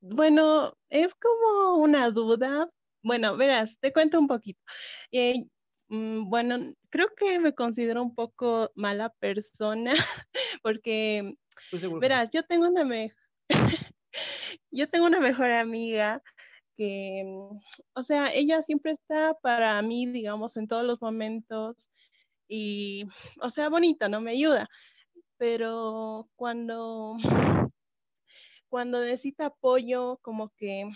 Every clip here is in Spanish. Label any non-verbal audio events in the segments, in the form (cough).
bueno, es como una duda. Bueno, verás, te cuento un poquito. Eh, mm, bueno, creo que me considero un poco mala persona (laughs) porque, verás, yo tengo una me (laughs) yo tengo una mejor amiga que, mm, o sea, ella siempre está para mí, digamos, en todos los momentos y, o sea, bonita, ¿no? Me ayuda. Pero cuando cuando necesita apoyo, como que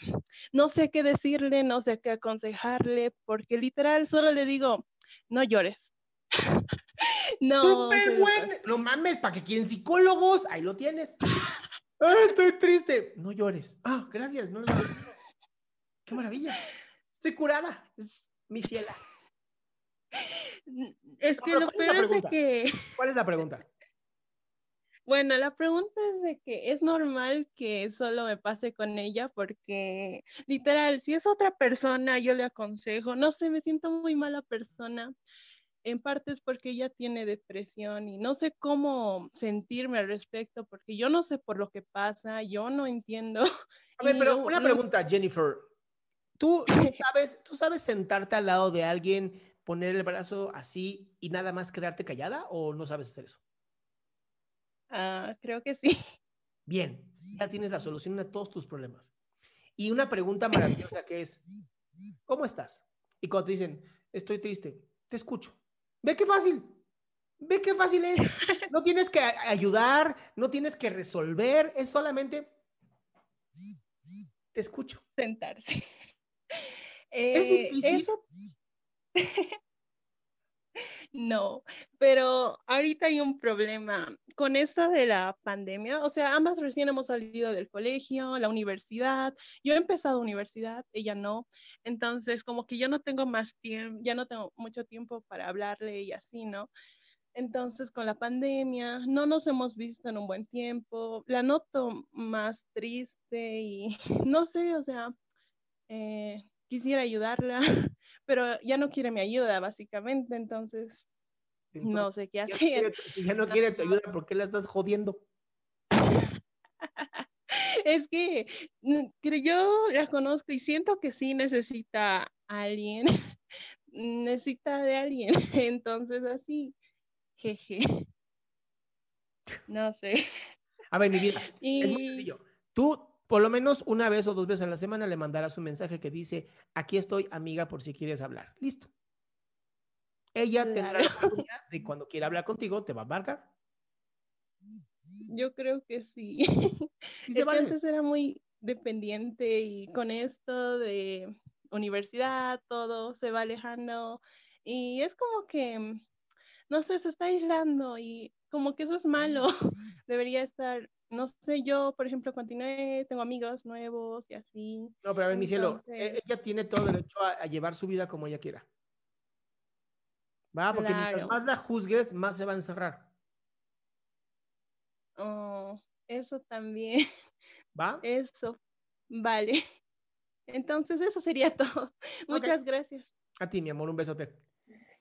no sé qué decirle, no sé qué aconsejarle, porque literal solo le digo, no llores. (laughs) no. Súper bueno. No mames, para que quien psicólogos, ahí lo tienes. estoy triste. No llores. Ah, gracias. No, Qué maravilla. Estoy curada. Mi ciela. Es que lo peor es que. ¿Cuál es la pregunta? Bueno, la pregunta es de que es normal que solo me pase con ella porque literal, si es otra persona, yo le aconsejo, no sé, me siento muy mala persona. En parte es porque ella tiene depresión y no sé cómo sentirme al respecto porque yo no sé por lo que pasa, yo no entiendo. (laughs) A ver, pero una pregunta, Jennifer. ¿Tú, (laughs) sabes, ¿Tú sabes sentarte al lado de alguien, poner el brazo así y nada más quedarte callada o no sabes hacer eso? Ah, creo que sí. (laughs) Bien, ya tienes la solución a todos tus problemas. Y una pregunta maravillosa que es, ¿cómo estás? Y cuando te dicen, estoy triste, te escucho. Ve qué fácil. Ve qué fácil es. (laughs) No tienes que ayudar, no tienes que resolver, es solamente te escucho. Sentarse. es eh, difícil. No, pero ahorita hay un problema con esto de la pandemia. O sea, ambas recién hemos salido del colegio, la universidad. Yo he empezado universidad, ella no. Entonces, como que yo no tengo más tiempo, ya no tengo mucho tiempo para hablarle y así, ¿no? Entonces, con la pandemia, no nos hemos visto en un buen tiempo. La noto más triste y (laughs) no sé, o sea, eh, quisiera ayudarla, (laughs) pero ya no quiere mi ayuda, básicamente, entonces, no sé qué hacer. Si ya no quiere tu (laughs) ayuda, ¿por qué la estás jodiendo? (laughs) es que yo la conozco y siento que sí necesita a alguien, necesita de alguien, entonces así, jeje. No sé. A ver, mi vida, es muy sencillo. Tú por lo menos una vez o dos veces a la semana le mandarás un mensaje que dice, aquí estoy amiga por si quieres hablar. Listo. Ella tendrá la oportunidad (laughs) de cuando quiera hablar contigo, te va a marcar. Yo creo que sí. es que antes era muy dependiente y con esto de, universidad, todo se va alejando y es como que, no sé, se está aislando y como que eso es malo. (laughs) Debería estar, no sé, yo, por ejemplo, continué, tengo amigos nuevos y así. No, pero a ver, mi cielo, e, ella tiene todo derecho a, llevar su vida como ella quiera. ¿Va? Porque mientras más la juzgues, más se va a encerrar. Oh, eso también. (laughs) ¿Va? Eso. Vale. (laughs) Entonces, eso sería todo. Muchas gracias. A ti, mi amor, un besote.